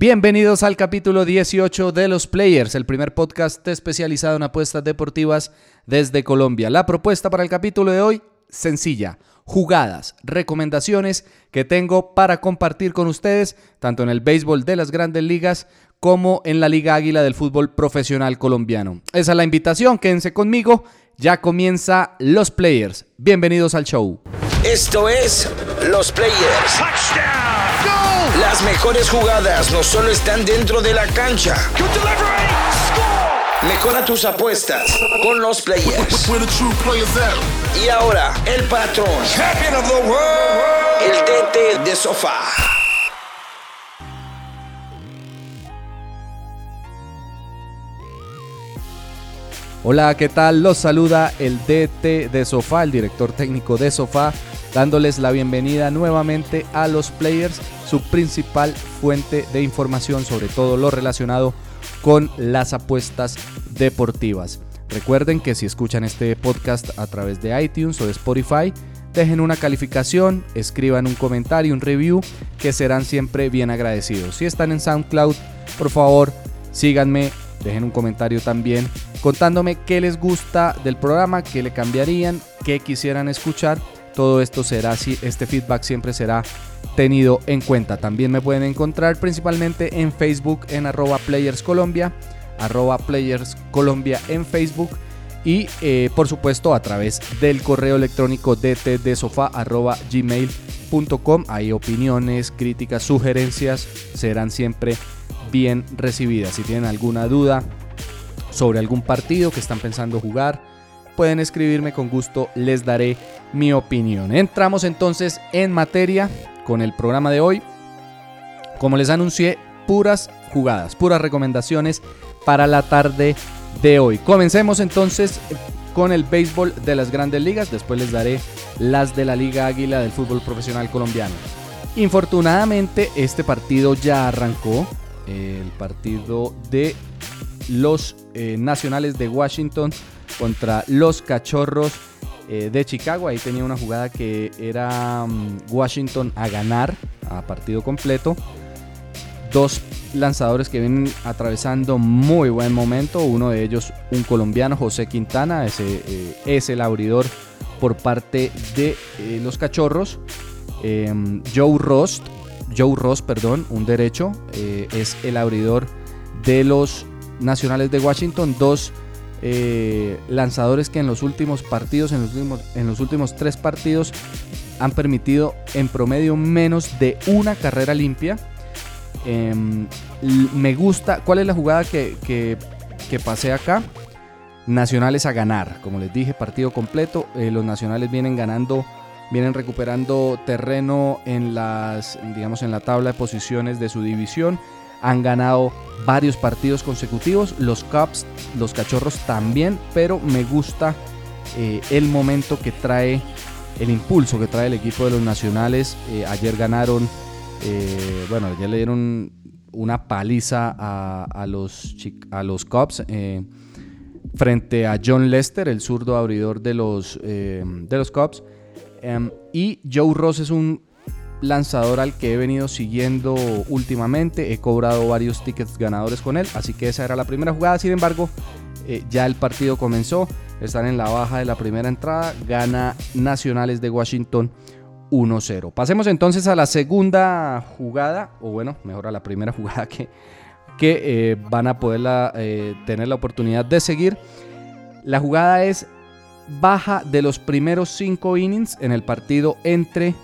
Bienvenidos al capítulo 18 de Los Players, el primer podcast especializado en apuestas deportivas desde Colombia. La propuesta para el capítulo de hoy, sencilla, jugadas, recomendaciones que tengo para compartir con ustedes, tanto en el béisbol de las grandes ligas como en la Liga Águila del fútbol profesional colombiano. Esa es la invitación, quédense conmigo, ya comienza Los Players. Bienvenidos al show. Esto es Los Players. Las mejores jugadas no solo están dentro de la cancha. Mejora tus apuestas con los players. Y ahora, el patrón. El DT de sofá. Hola, ¿qué tal? Los saluda el DT de Sofá, el director técnico de Sofá, dándoles la bienvenida nuevamente a los players, su principal fuente de información sobre todo lo relacionado con las apuestas deportivas. Recuerden que si escuchan este podcast a través de iTunes o de Spotify, dejen una calificación, escriban un comentario, un review, que serán siempre bien agradecidos. Si están en SoundCloud, por favor, síganme, dejen un comentario también contándome qué les gusta del programa, qué le cambiarían, qué quisieran escuchar. Todo esto será, este feedback siempre será tenido en cuenta. También me pueden encontrar principalmente en Facebook en arroba Players Colombia, arroba Players Colombia en Facebook y eh, por supuesto a través del correo electrónico gmail.com Hay opiniones, críticas, sugerencias serán siempre bien recibidas. Si tienen alguna duda sobre algún partido que están pensando jugar, pueden escribirme con gusto, les daré mi opinión. Entramos entonces en materia con el programa de hoy. Como les anuncié, puras jugadas, puras recomendaciones para la tarde de hoy. Comencemos entonces con el béisbol de las grandes ligas, después les daré las de la Liga Águila del fútbol profesional colombiano. Infortunadamente este partido ya arrancó, el partido de los eh, Nacionales de Washington contra los Cachorros eh, de Chicago. Ahí tenía una jugada que era mm, Washington a ganar a partido completo. Dos lanzadores que vienen atravesando muy buen momento. Uno de ellos un colombiano, José Quintana. Ese eh, es el abridor por parte de los Cachorros. Em, Joe Ross, Joe Ross, perdón, un derecho, es el abridor de los Nacionales de Washington, dos eh, lanzadores que en los últimos partidos, en los últimos, en los últimos tres partidos, han permitido en promedio menos de una carrera limpia. Em, me gusta, ¿cuál es la jugada que, que, pasé acá? Nacionales a ganar, como les dije, partido completo. Eh, los nacionales vienen ganando, vienen recuperando terreno en las, digamos, en la tabla de posiciones de su división han ganado varios partidos consecutivos. Los Cubs, los Cachorros también, pero me gusta eh, el momento que trae, el impulso que trae el equipo de los Nacionales. Eh, ayer ganaron, eh, bueno, ayer le dieron una paliza a, los, a los Cubs frente a John Lester, el zurdo abridor de los, de los Cubs. Em, y Joe Ross es un lanzador al que he venido siguiendo últimamente. He cobrado varios tickets ganadores con él, así que esa era la primera jugada. Sin embargo, eh, ya el partido comenzó. Están en la baja de la primera entrada. Gana Nacionales de Washington 1-0. Pasemos entonces a la segunda jugada, o bueno, mejor a la primera jugada que, que eh, van a poder eh, tener la oportunidad de seguir. La jugada es baja de los primeros cinco innings en el partido entre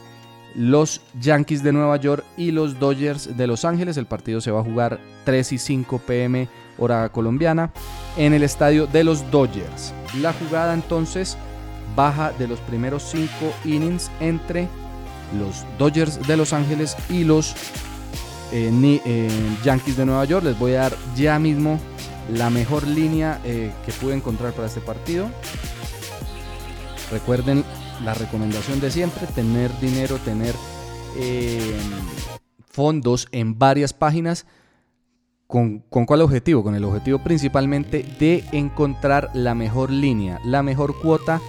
los Yankees de Nueva York y los Dodgers de Los Ángeles. El partido se va a jugar 3 y 5 pm hora colombiana en el estadio de los Dodgers. La jugada entonces baja de los primeros 5 innings entre los Dodgers de Los Ángeles y los eh, eh, Yankees de Nueva York. Les voy a dar ya mismo la mejor línea eh, que pude encontrar para este partido. Recuerden la recomendación de siempre, tener dinero, tener eh, fondos en varias páginas. ¿Con, ¿Con cuál objetivo? Con el objetivo principalmente de encontrar la mejor línea, la mejor cuota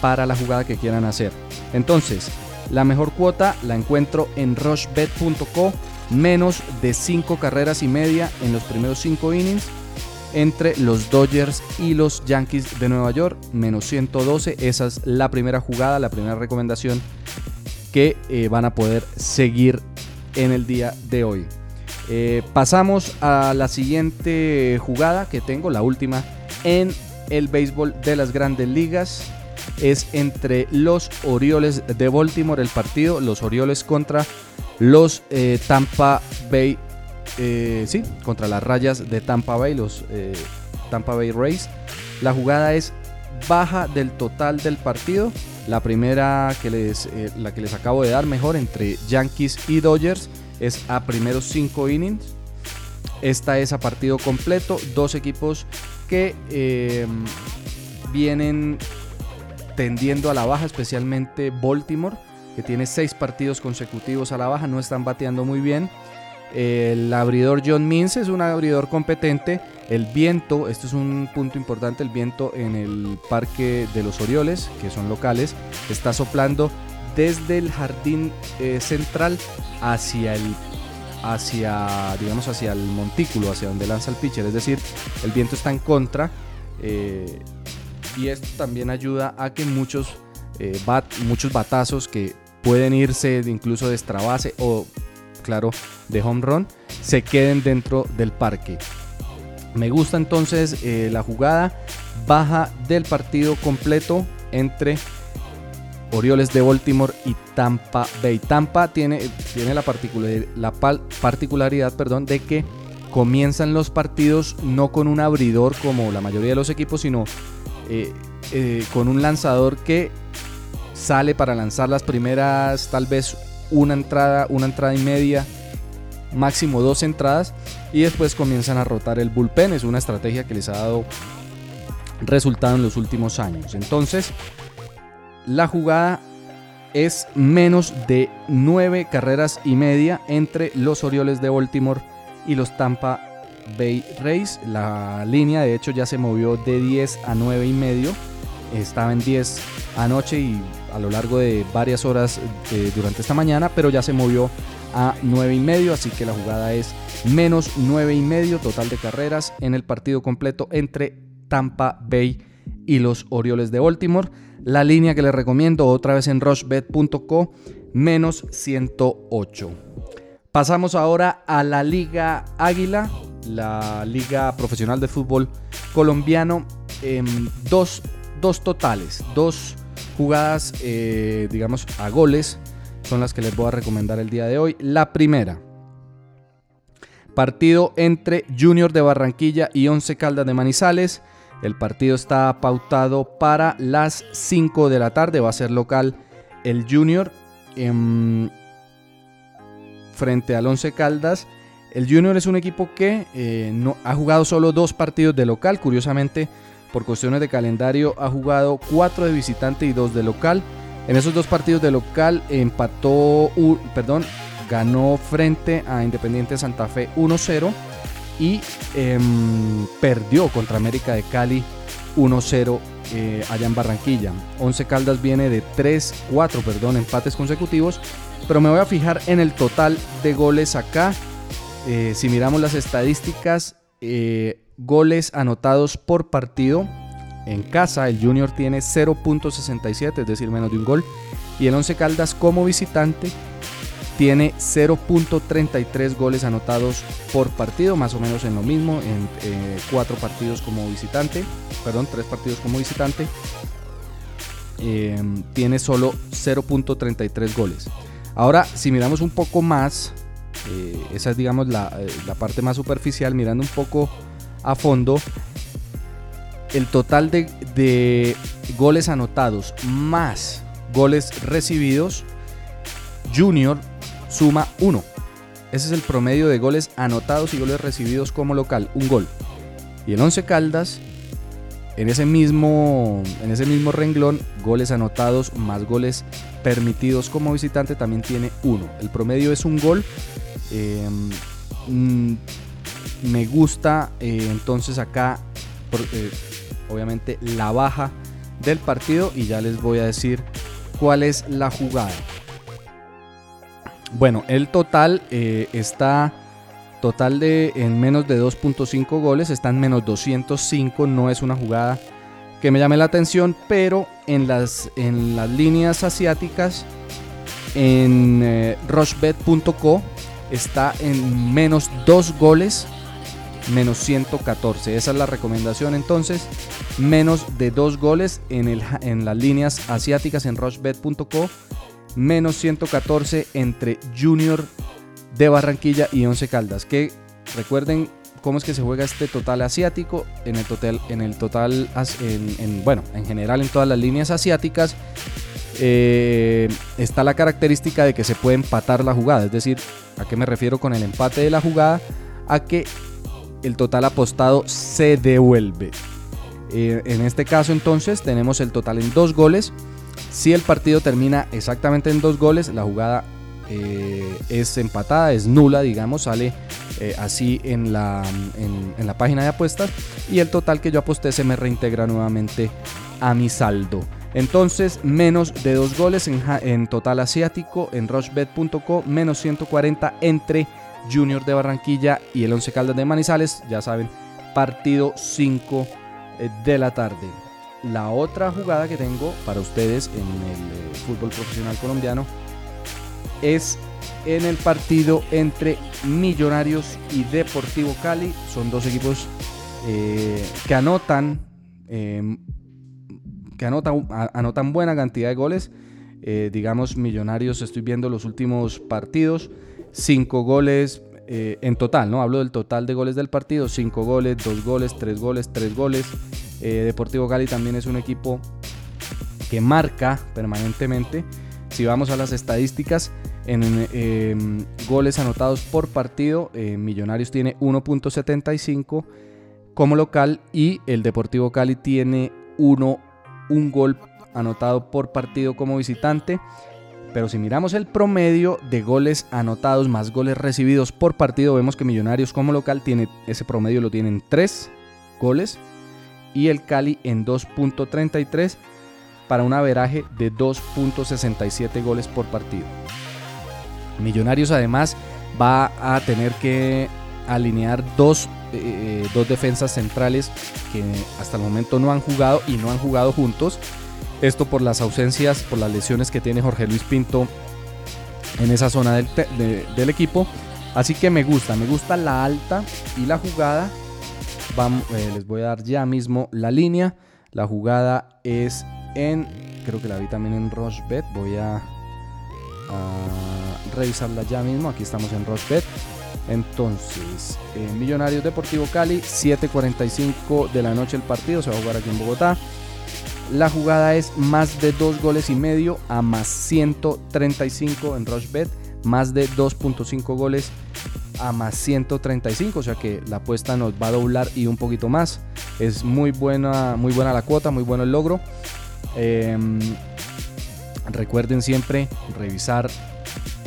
para la jugada que quieran hacer. Entonces, la mejor cuota la encuentro en rushbet.co. menos de 5 carreras y media en los primeros 5 innings entre los Dodgers y los Yankees de Nueva York, menos 112. Esa es la primera jugada, la primera recomendación que eh, van a poder seguir en el día de hoy. Eh, pasamos a la siguiente jugada que tengo, la última en el béisbol de las grandes ligas. Es entre los Orioles de Baltimore el partido, los Orioles contra los eh, Tampa Bay, eh, sí, contra las rayas de Tampa Bay, los Tampa Bay Rays. La jugada es baja del total del partido. La primera que les, la que les acabo de dar mejor entre Yankees y Dodgers es a primeros 5 innings. Esta es a partido completo. Dos equipos que em, vienen tendiendo a la baja, especialmente Baltimore, que tiene 6 partidos consecutivos a la baja. No están bateando muy bien. El abridor John Means es un abridor competente. El viento, esto es un punto importante, el viento en el parque de los Orioles, que son locales, está soplando desde el jardín eh, central hacia el hacia digamos hacia el montículo hacia donde lanza el pitcher es decir el viento está en contra eh, y esto también ayuda a que muchos eh, muchos batazos que pueden irse incluso de extra base o claro de home run se queden dentro del parque me gusta entonces la jugada baja del partido completo entre Orioles de Baltimore y Tampa Bay. Tampa tiene, tiene la, la particularidad perdón, de que comienzan los partidos no con un abridor como la mayoría de los equipos, sino eh, eh, con un lanzador que sale para lanzar las primeras tal vez una entrada, una entrada y media, máximo dos entradas y después comienzan a rotar el bullpen. Es una estrategia que les ha dado resultado en los últimos años. Entonces, la jugada es menos de 9 carreras y media entre los Orioles de Baltimore y los Tampa Bay Rays. La línea de hecho ya se movió de 10 a 9 y medio. Estaba en 10 anoche y a lo largo de varias horas eh, durante esta mañana, pero ya se movió a 9 y medio, así que la jugada es menos 9 y medio total de carreras en el partido completo entre Tampa Bay y los Orioles de Baltimore. La línea que les recomiendo otra vez en rushbet.co, menos 108. Pasamos ahora a la Liga Águila, la Liga Profesional de Fútbol Colombiano. en dos, totales, dos jugadas, eh, digamos, a goles son las que les voy a recomendar el día de hoy. La primera, partido entre Junior de Barranquilla y Once Caldas de Manizales. El partido está pautado para las 5 de la tarde. Va a ser local el Junior frente al Once Caldas. El Junior es un equipo que eh, no, ha jugado solo dos partidos de local. Curiosamente, por cuestiones de calendario, ha jugado cuatro de visitante y dos de local. En esos dos partidos de local empató, perdón, ganó frente a Independiente Santa Fe 1-0 y em, perdió contra América de Cali 1-0 eh, allá en Barranquilla. Once Caldas viene de 3, 4, perdón, empates consecutivos, pero me voy a fijar en el total de goles acá. Eh, si miramos las estadísticas, eh, goles anotados por partido. En casa el Junior tiene 0.67, es decir, menos de un gol. Y el Once Caldas como visitante tiene 0.33 goles anotados por partido, más o menos en lo mismo, en eh, cuatro partidos como visitante, perdón, tres partidos como visitante. Em, tiene solo 0.33 goles. Ahora, si miramos un poco más, eh, esa es digamos la, eh, la, parte más superficial, mirando un poco a fondo, el total de, goles anotados más goles recibidos, Junior suma 1. Ese es el promedio de goles anotados y goles recibidos como local, un gol. Y el 11 Caldas, en ese mismo, en ese mismo renglón, goles anotados más goles permitidos como visitante también tiene 1. El promedio es un gol. Em, mm, me gusta eh, entonces acá, eh, obviamente, la baja del partido y ya les voy a decir cuál es la jugada. Bueno, el total eh, está total de en menos de 2.5 goles, está en menos 205, no es una jugada que me llame la atención, pero en las, en las líneas asiáticas, en eh, rushbet.co está en menos 2 goles, menos 114. Esa es la recomendación entonces, menos de 2 goles en, el, en las líneas asiáticas en rushbet.co, menos 114 entre Junior de Barranquilla y Once Caldas, que recuerden cómo es que se juega este total asiático. En el total, en el total, en, bueno, en general en todas las líneas asiáticas eh, está la característica de que se puede empatar la jugada. Es decir, ¿a qué me refiero con el empate de la jugada? A que el total apostado se devuelve. Eh, en este caso entonces tenemos el total en dos goles. Si el partido termina exactamente en dos goles, la jugada eh, es empatada, es nula, digamos, sale eh, así en la, en, la página de apuestas y el total que yo aposté se me reintegra nuevamente a mi saldo. Entonces, menos de dos goles en, total asiático en rushbet.co, menos 140 entre Junior de Barranquilla y el Once Caldas de Manizales, ya saben, partido 5 eh, de la tarde. La otra jugada que tengo para ustedes en el fútbol profesional colombiano es en el partido entre Millonarios y Deportivo Cali. Son dos equipos eh, que anotan, em, que anotan, buena cantidad de goles. Eh, digamos, Millonarios, estoy viendo los últimos partidos, cinco goles eh, en total, ¿no? Hablo del total de goles del partido, cinco goles, dos goles, tres goles, tres goles. Deportivo Cali también es un equipo que marca permanentemente. Si vamos a las estadísticas, en em, goles anotados por partido, eh, Millonarios tiene 1.75 como local y el Deportivo Cali tiene uno, un gol anotado por partido como visitante. Pero si miramos el promedio de goles anotados más goles recibidos por partido, vemos que Millonarios como local tiene ese promedio lo tienen 3 goles y el Cali en 2.33 para un averaje de 2.67 goles por partido. Millonarios además va a tener que alinear dos, eh, eh, dos defensas centrales que hasta el momento no han jugado y no han jugado juntos. Esto por las ausencias, por las lesiones que tiene Jorge Luis Pinto en esa zona del, equipo. Así que me gusta, me gusta la alta y la jugada. Eh, les voy a dar ya mismo la línea. La jugada es en, creo que la vi también en Rochebet. Voy a, a, revisarla ya mismo. Aquí estamos en Rochebet. Entonces, eh, Millonarios Deportivo Cali, 7.45 de la noche el partido, se va a jugar aquí en Bogotá. La jugada es más de 2 goles y medio a más 135 en Rochebet, más de 2.5 goles a más 135, o sea que la apuesta nos va a doblar y un poquito más. Es muy buena, muy buena la cuota, muy bueno el logro. Em, recuerden siempre revisar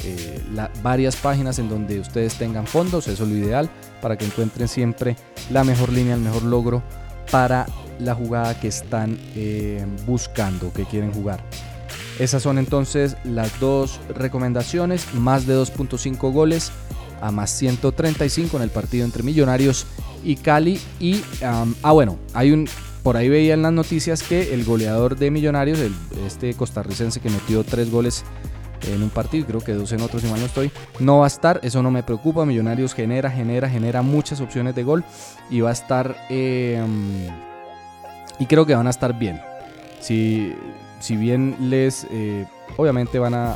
eh, varias páginas en donde ustedes tengan fondos, eso es lo ideal, para que encuentren siempre la mejor línea, el mejor logro para la jugada que están eh, buscando, que quieren jugar. Esas son entonces las dos recomendaciones, más de 2.5 goles a más 135 en el partido entre Millonarios y Cali. Y, ah bueno, hay un, por ahí veía en las noticias que el goleador de Millonarios, el, este costarricense que metió tres goles en un partido, creo que dos en otro si mal no estoy, no va a estar, eso no me preocupa, Millonarios genera, genera, genera muchas opciones de gol y va a estar, em, y creo que van a estar bien. Si, si bien les, eh, obviamente van a,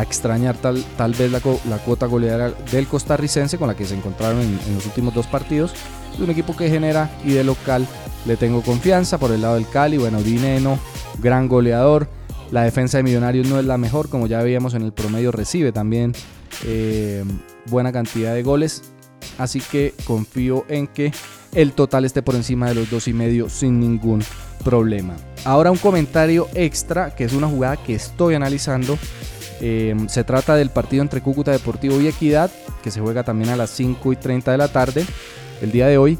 extrañar tal, tal vez la, cuota goleadora del costarricense con la que se encontraron en, en los últimos dos partidos, es un equipo que genera y de local le tengo confianza. Por el lado del Cali, bueno, Dineno, gran goleador. La defensa de Millonarios no es la mejor, como ya veíamos en el promedio, recibe también eh, buena cantidad de goles. Así que confío en que el total esté por encima de los dos y medio sin ningún problema. Ahora un comentario extra, que es una jugada que estoy analizando. Eh, se trata del partido entre Cúcuta Deportivo y Equidad, que se juega también a las 5 y 30 de la tarde, el día de hoy.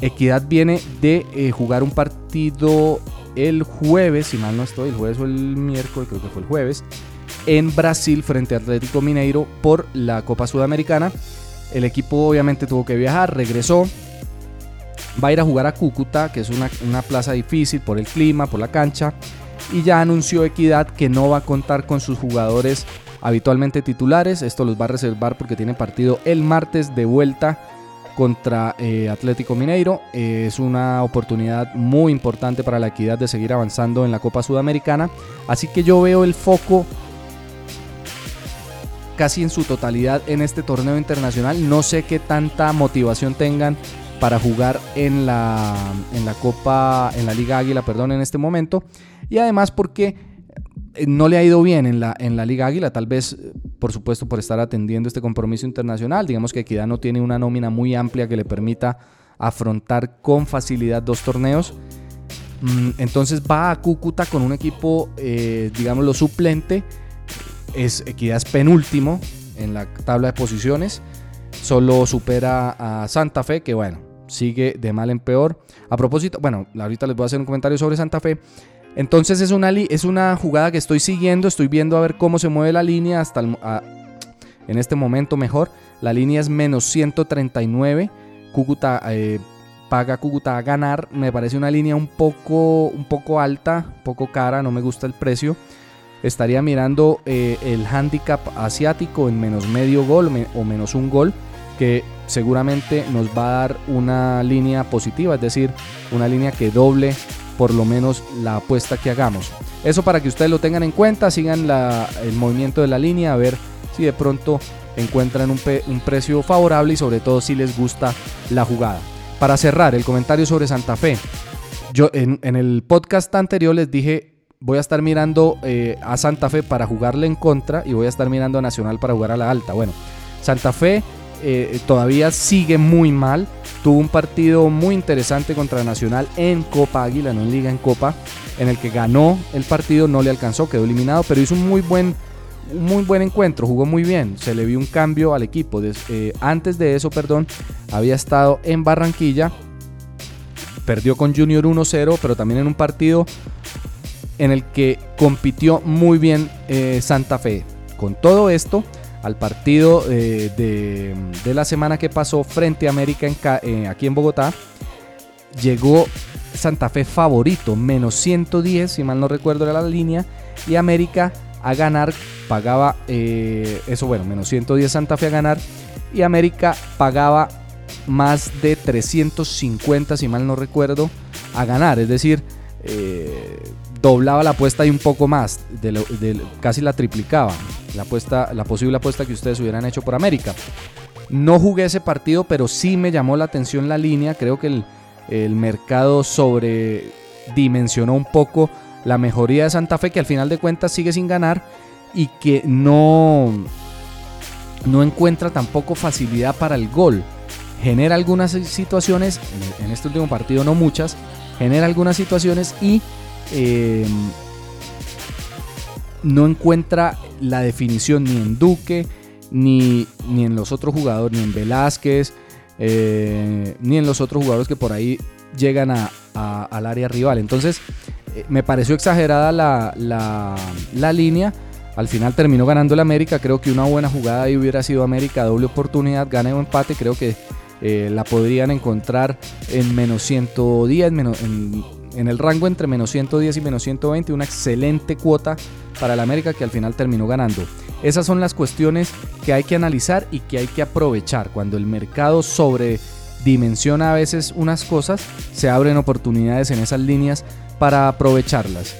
Equidad viene de eh, jugar un partido el jueves, si mal no estoy, el jueves o el miércoles, creo que fue el jueves. en Brasil frente a Atlético Mineiro por la Copa Sudamericana. El equipo obviamente tuvo que viajar, regresó. Va a ir a jugar a Cúcuta, que es una, plaza difícil por el clima, por la cancha. Y ya anunció Equidad que no va a contar con sus jugadores habitualmente titulares. Esto los va a reservar porque tiene partido el martes de vuelta contra eh, Atlético Mineiro. Eh, es una oportunidad muy importante para la equidad de seguir avanzando en la Copa Sudamericana. Así que yo veo el foco casi en su totalidad en este torneo internacional. No sé qué tanta motivación tengan para jugar en la, en la Copa, en la Liga Águila, perdón, en este momento. Y además porque eh, no le ha ido bien en la, en la Liga Águila, tal vez, eh, por supuesto, por estar atendiendo este compromiso internacional. Digamos que Equidad no tiene una nómina muy amplia que le permita afrontar con facilidad dos torneos. Mm, entonces va a Cúcuta con un equipo, eh, digámoslo, suplente. Es, Equidad es penúltimo en la tabla de posiciones. Solo supera a Santa Fe, que bueno, sigue de mal en peor. A propósito, bueno, ahorita les voy a hacer un comentario sobre Santa Fe. Entonces es una, es una jugada que estoy siguiendo, estoy viendo a ver cómo se mueve la línea hasta en este momento mejor. La línea es menos 139. Cúcuta eh, paga Cúcuta a ganar. Me parece una línea un poco, un poco alta, un poco cara, no me gusta el precio. Estaría mirando eh, el handicap asiático en menos medio gol o menos un gol, que seguramente nos va a dar una línea positiva, es decir, una línea que doble por lo menos la apuesta que hagamos. Eso para que ustedes lo tengan en cuenta, sigan el movimiento de la línea, a ver si de pronto encuentran un, precio favorable y sobre todo si les gusta la jugada. Para cerrar, el comentario sobre Santa Fe. Yo en, el podcast anterior les dije, voy a estar mirando eh, a Santa Fe para jugarle en contra y voy a estar mirando a Nacional para jugar a la alta. Bueno, Santa Fe eh, todavía sigue muy mal. Tuvo un partido muy interesante contra Nacional en Copa Águila, no en Liga, en Copa, en el que ganó el partido, no le alcanzó, quedó eliminado, pero hizo un muy buen, muy buen encuentro, jugó muy bien, se le vio un cambio al equipo. Eh, antes de eso, perdón, había estado en Barranquilla, perdió con Junior 1-0, pero también en un partido en el que compitió muy bien eh, Santa Fe. Con todo esto, al partido eh, de, la semana que pasó frente a América eh, aquí en Bogotá, llegó Santa Fe favorito, menos 110, si mal no recuerdo era la línea, y América a ganar pagaba, eh, eso bueno, menos 110 Santa Fe a ganar, y América pagaba más de 350, si mal no recuerdo, a ganar, es decir, doblaba la apuesta y un poco más, casi la triplicaba, la, apuesta, la posible apuesta que ustedes hubieran hecho por América. No jugué ese partido, pero sí me llamó la atención la línea. Creo que el, mercado sobredimensionó un poco la mejoría de Santa Fe, que al final de cuentas sigue sin ganar y que no, no encuentra tampoco facilidad para el gol. Genera algunas situaciones, en este último partido no muchas, genera algunas situaciones y eh, no encuentra la definición ni en Duque, ni, ni en los otros jugadores, ni en Velázquez, eh, ni en los otros jugadores que por ahí llegan al área rival. Entonces, eh, me pareció exagerada la, la, línea. Al final terminó ganando el América. Creo que una buena jugada ahí hubiera sido América, doble oportunidad, gane o empate. Creo que la podrían encontrar en menos 110, menos, en en el rango entre menos 110 y menos 120, una excelente cuota para el América que al final terminó ganando. Esas son las cuestiones que hay que analizar y que hay que aprovechar. Cuando el mercado sobredimensiona a veces unas cosas, se abren oportunidades en esas líneas para aprovecharlas.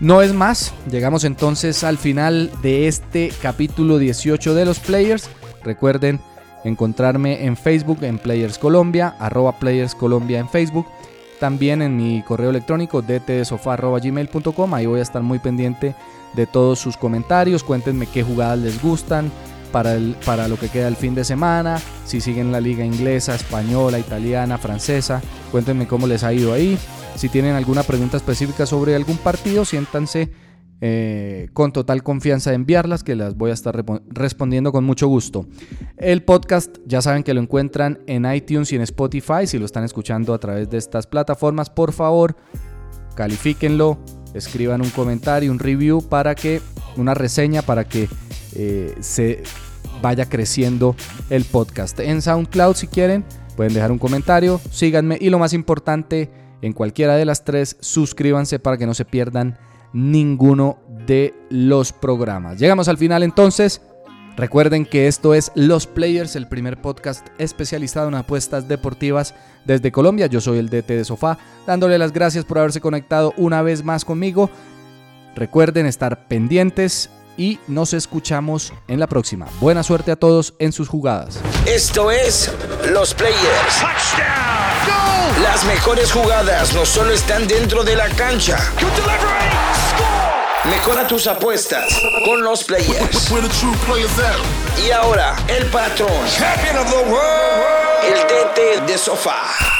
No es más, llegamos entonces al final de este capítulo 18 de los Players. Recuerden encontrarme en Facebook en Players Colombia, arroba Players Colombia en Facebook también en mi correo electrónico dtsofá.gmail.com. Ahí voy a estar muy pendiente de todos sus comentarios. Cuéntenme qué jugadas les gustan para, el, para lo que queda el fin de semana. Si siguen la liga inglesa, española, italiana, francesa. Cuéntenme cómo les ha ido ahí. Si tienen alguna pregunta específica sobre algún partido, siéntanse eh, con total confianza de enviarlas, que las voy a estar respondiendo con mucho gusto. El podcast ya saben que lo encuentran en iTunes y en Spotify. Si lo están escuchando a través de estas plataformas, por favor, califíquenlo, escriban un comentario, un review para que una reseña para que eh, se vaya creciendo el podcast. En SoundCloud si quieren pueden dejar un comentario, síganme y lo más importante, en cualquiera de las tres, suscríbanse para que no se pierdan ninguno de los programas. Llegamos al final entonces. Recuerden que esto es Los Players, el primer podcast especializado en apuestas deportivas desde Colombia. Yo soy el DT de Sofá, dándole las gracias por haberse conectado una vez más conmigo. Recuerden estar pendientes y nos escuchamos en la próxima. Buena suerte a todos en sus jugadas. Esto es Los Players. Las mejores jugadas no solo están dentro de la cancha. Mejora tus apuestas con los players. Y ahora, el patrón. El DT de sofá.